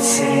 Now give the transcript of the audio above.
say.